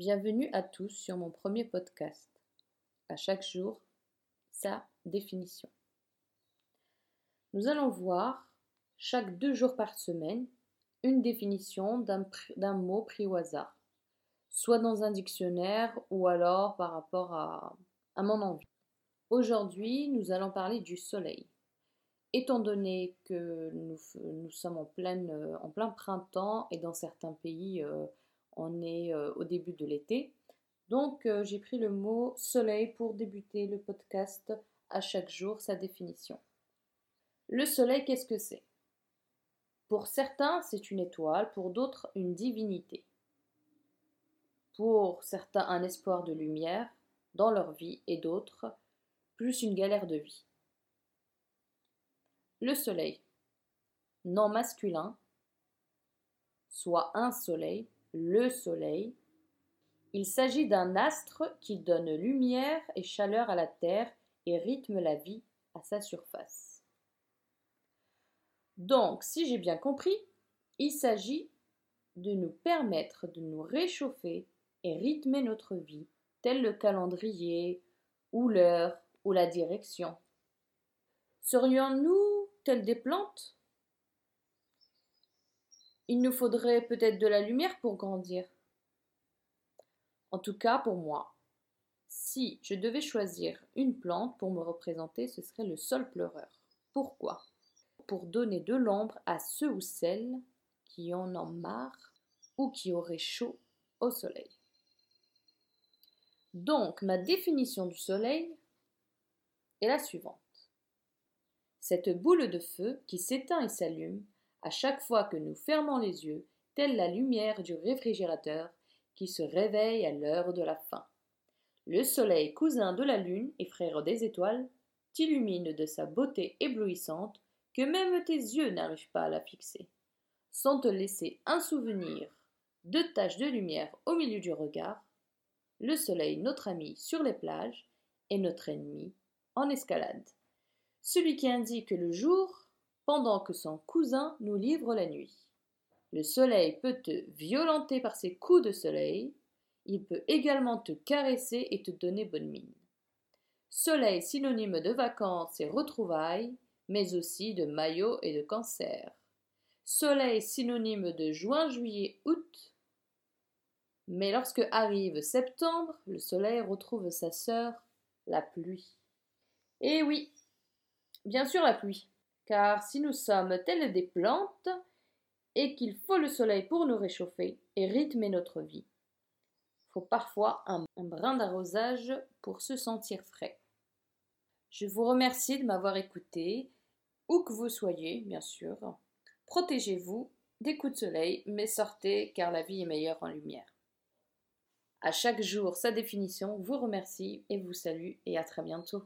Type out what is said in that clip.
Bienvenue à tous sur mon premier podcast. À chaque jour, sa définition. Nous allons voir, chaque deux jours par semaine, une définition d'un mot pris au hasard, soit dans un dictionnaire ou alors par rapport à, mon envie. Aujourd'hui, nous allons parler du soleil. Étant donné que nous, sommes en plein printemps et dans certains pays, euh, on est euh, au début de l'été. Donc euh, j'ai pris le mot soleil pour débuter le podcast à chaque jour sa définition. Le soleil, qu'est-ce que c'est? Pour certains, c'est une étoile, pour d'autres, une divinité. Pour certains, un espoir de lumière dans leur vie et d'autres, plus une galère de vie. Le soleil, nom masculin, soit un soleil, le Soleil. Il s'agit d'un astre qui donne lumière et chaleur à la Terre et rythme la vie à sa surface. Donc, si j'ai bien compris, il s'agit de nous permettre de nous réchauffer et rythmer notre vie, tel le calendrier, ou l'heure, ou la direction. Serions-nous tels des plantes? Il nous faudrait peut-être de la lumière pour grandir. En tout cas, pour moi, si je devais choisir une plante pour me représenter, ce serait le sol pleureur. Pourquoi? Pour donner de l'ombre à ceux ou celles qui en ont marre ou qui auraient chaud au soleil. Donc, ma définition du soleil est la suivante. Cette boule de feu qui s'éteint et s'allume chaque fois que nous fermons les yeux, telle la lumière du réfrigérateur qui se réveille à l'heure de la faim. Le soleil, cousin de la lune et frère des étoiles, t'illumine de sa beauté éblouissante que même tes yeux n'arrivent pas à la fixer, sans te laisser un souvenir de taches de lumière au milieu du regard. Le soleil, notre ami sur les plages, est notre ennemi en escalade. Celui qui indique le jour pendant que son cousin nous livre la nuit. Le soleil peut te violenter par ses coups de soleil, il peut également te caresser et te donner bonne mine. Soleil synonyme de vacances et retrouvailles, mais aussi de maillot et de cancer. Soleil synonyme de juin, juillet, août. Mais lorsque arrive septembre, le soleil retrouve sa sœur, la pluie. Eh oui, bien sûr la pluie car si nous sommes tels des plantes, et qu'il faut le soleil pour nous réchauffer et rythmer notre vie, il faut parfois un, un brin d'arrosage pour se sentir frais. Je vous remercie de m'avoir écouté, où que vous soyez, bien sûr. Protégez-vous des coups de soleil, mais sortez car la vie est meilleure en lumière. À chaque jour, sa définition vous remercie et vous salue et à très bientôt.